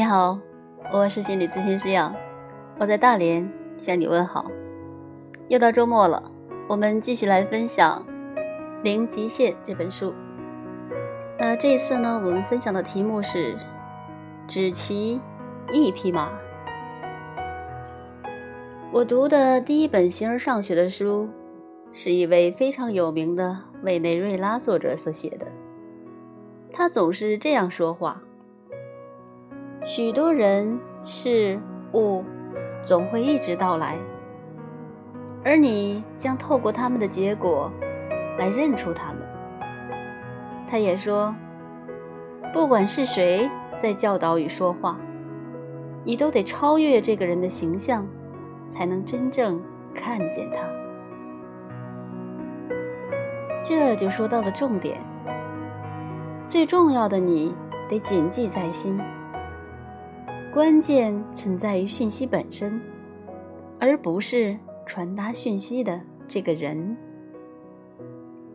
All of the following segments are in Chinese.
你好，我是心理咨询师杨，我在大连向你问好。又到周末了，我们继续来分享《零极限》这本书。那这一次呢，我们分享的题目是“只骑一匹马”。我读的第一本形而上学的书，是一位非常有名的委内瑞拉作者所写的。他总是这样说话。许多人事物总会一直到来，而你将透过他们的结果来认出他们。他也说，不管是谁在教导与说话，你都得超越这个人的形象，才能真正看见他。这就说到了重点，最重要的你得谨记在心。关键存在于讯息本身，而不是传达讯息的这个人。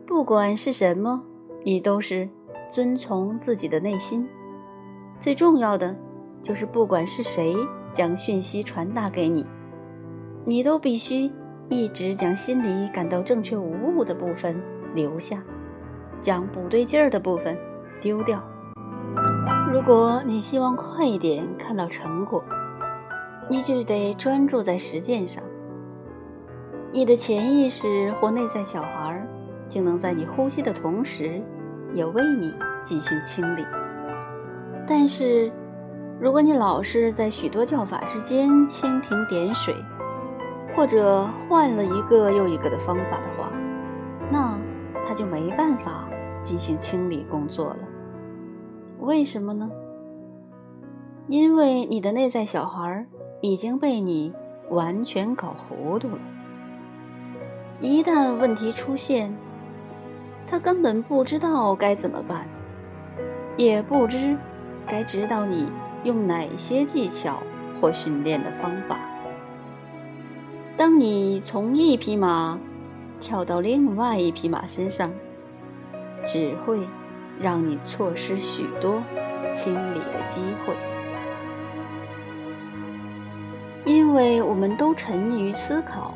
不管是什么，你都是遵从自己的内心。最重要的就是，不管是谁将讯息传达给你，你都必须一直将心里感到正确无误的部分留下，将不对劲儿的部分丢掉。如果你希望快一点看到成果，你就得专注在实践上。你的潜意识或内在小孩就能在你呼吸的同时，也为你进行清理。但是，如果你老是在许多叫法之间蜻蜓点水，或者换了一个又一个的方法的话，那他就没办法进行清理工作了。为什么呢？因为你的内在小孩已经被你完全搞糊涂了。一旦问题出现，他根本不知道该怎么办，也不知该指导你用哪些技巧或训练的方法。当你从一匹马跳到另外一匹马身上，只会。让你错失许多清理的机会，因为我们都沉溺于思考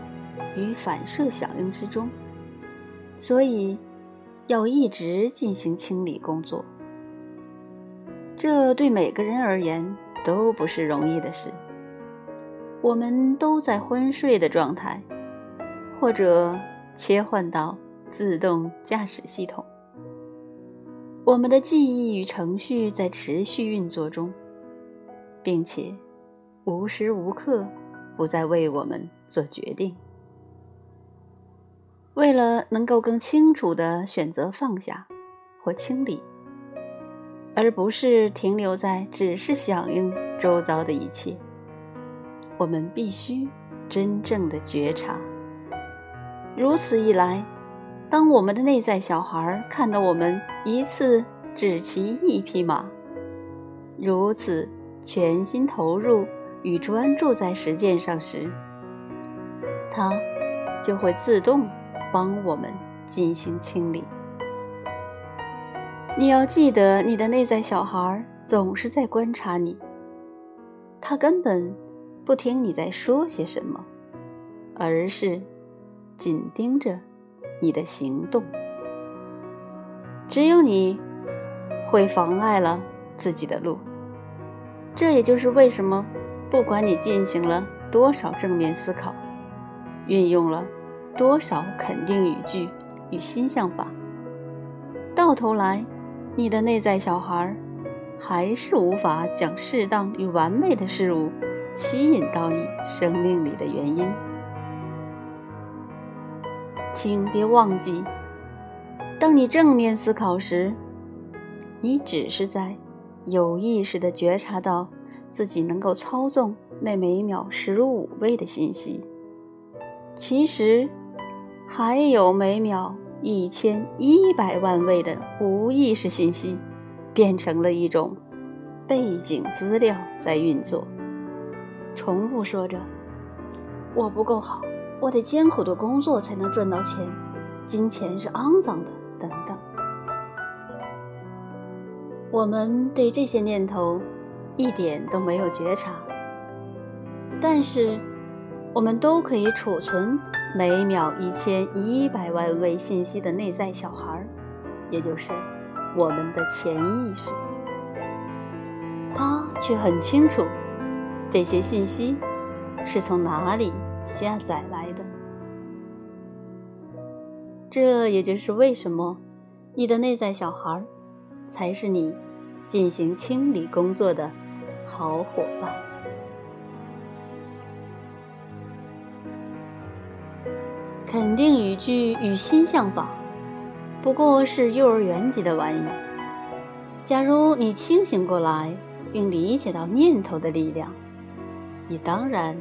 与反射响应之中，所以要一直进行清理工作。这对每个人而言都不是容易的事。我们都在昏睡的状态，或者切换到自动驾驶系统。我们的记忆与程序在持续运作中，并且无时无刻不在为我们做决定。为了能够更清楚地选择放下或清理，而不是停留在只是响应周遭的一切，我们必须真正的觉察。如此一来。当我们的内在小孩看到我们一次只骑一匹马，如此全心投入与专注在实践上时，他就会自动帮我们进行清理。你要记得，你的内在小孩总是在观察你，他根本不听你在说些什么，而是紧盯着。你的行动，只有你会妨碍了自己的路。这也就是为什么，不管你进行了多少正面思考，运用了多少肯定语句与心象法，到头来，你的内在小孩还是无法将适当与完美的事物吸引到你生命里的原因。请别忘记，当你正面思考时，你只是在有意识地觉察到自己能够操纵那每秒十五位的信息。其实，还有每秒一千一百万位的无意识信息，变成了一种背景资料在运作，重复说着：“我不够好。”我得艰苦的工作才能赚到钱，金钱是肮脏的，等等。我们对这些念头一点都没有觉察。但是，我们都可以储存每秒一千一百万位信息的内在小孩，也就是我们的潜意识。他却很清楚这些信息是从哪里下载来。这也就是为什么你的内在小孩才是你进行清理工作的好伙伴。肯定语句与心象法不过是幼儿园级的玩意。假如你清醒过来，并理解到念头的力量，你当然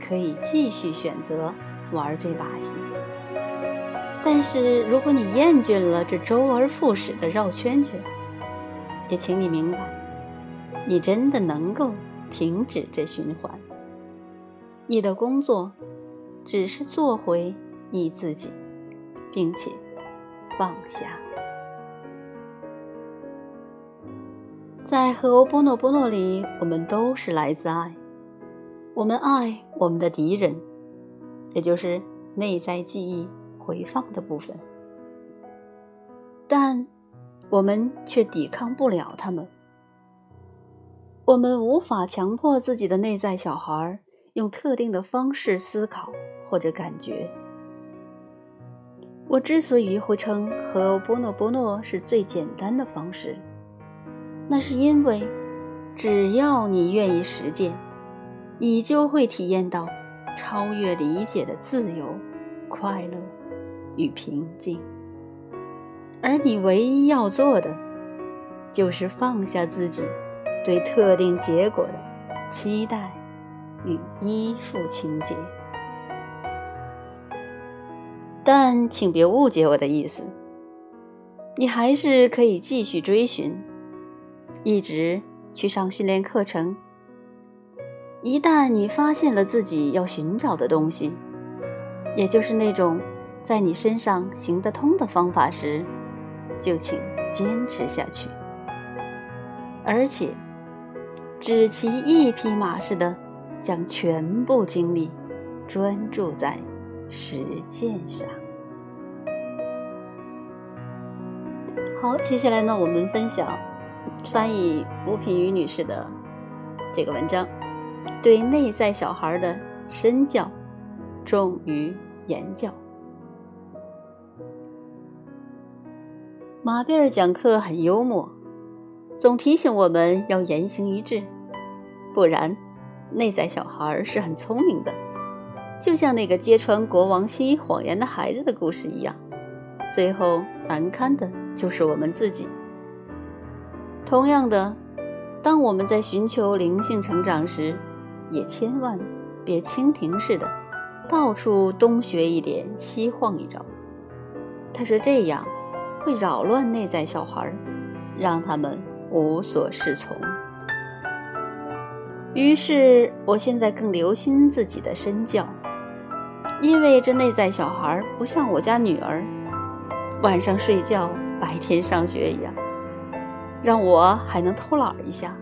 可以继续选择玩这把戏。但是，如果你厌倦了这周而复始的绕圈圈，也请你明白，你真的能够停止这循环。你的工作只是做回你自己，并且放下。在和欧波诺波诺里，我们都是来自爱，我们爱我们的敌人，也就是内在记忆。回放的部分，但我们却抵抗不了他们。我们无法强迫自己的内在小孩用特定的方式思考或者感觉。我之所以会称和波诺波诺是最简单的方式，那是因为只要你愿意实践，你就会体验到超越理解的自由、快乐。与平静，而你唯一要做的，就是放下自己对特定结果的期待与依附情节。但请别误解我的意思，你还是可以继续追寻，一直去上训练课程。一旦你发现了自己要寻找的东西，也就是那种。在你身上行得通的方法时，就请坚持下去，而且只骑一匹马似的，将全部精力专注在实践上。好，接下来呢，我们分享翻译吴品瑜女士的这个文章，对内在小孩的身教重于言教。马贝尔讲课很幽默，总提醒我们要言行一致，不然，内在小孩是很聪明的，就像那个揭穿国王新谎言的孩子的故事一样，最后难堪的就是我们自己。同样的，当我们在寻求灵性成长时，也千万别蜻蜓似的，到处东学一点，西晃一招。他说这样。会扰乱内在小孩，让他们无所适从。于是，我现在更留心自己的身教，因为这内在小孩不像我家女儿，晚上睡觉，白天上学一样，让我还能偷懒一下。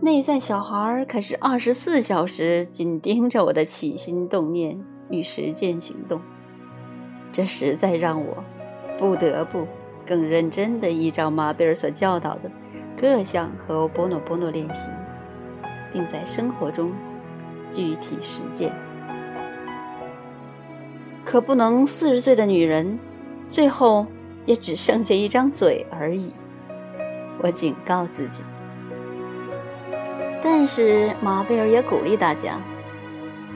内在小孩可是二十四小时紧盯着我的起心动念与实践行动，这实在让我。不得不更认真地依照马贝尔所教导的各项和波诺波诺练习，并在生活中具体实践。可不能四十岁的女人，最后也只剩下一张嘴而已。我警告自己。但是马贝尔也鼓励大家：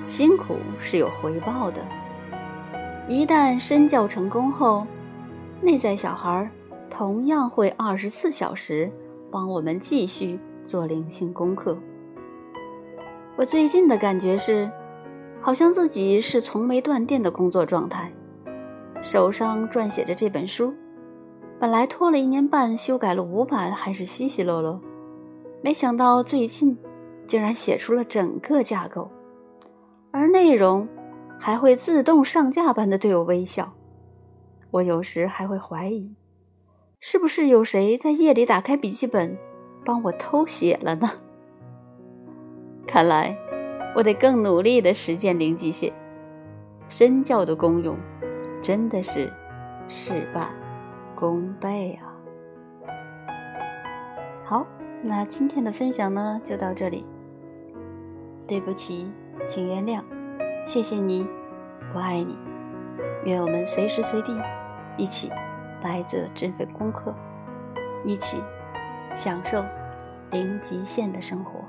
辛苦是有回报的。一旦身教成功后，内在小孩同样会二十四小时帮我们继续做灵性功课。我最近的感觉是，好像自己是从没断电的工作状态，手上撰写着这本书，本来拖了一年半，修改了五版，还是稀稀落落，没想到最近竟然写出了整个架构，而内容还会自动上架般的对我微笑。我有时还会怀疑，是不是有谁在夜里打开笔记本，帮我偷写了呢？看来我得更努力的实践零极限。身教的功用真的是事半功倍啊！好，那今天的分享呢就到这里。对不起，请原谅，谢谢你，我爱你。愿我们随时随地一起来做这份功课，一起享受零极限的生活。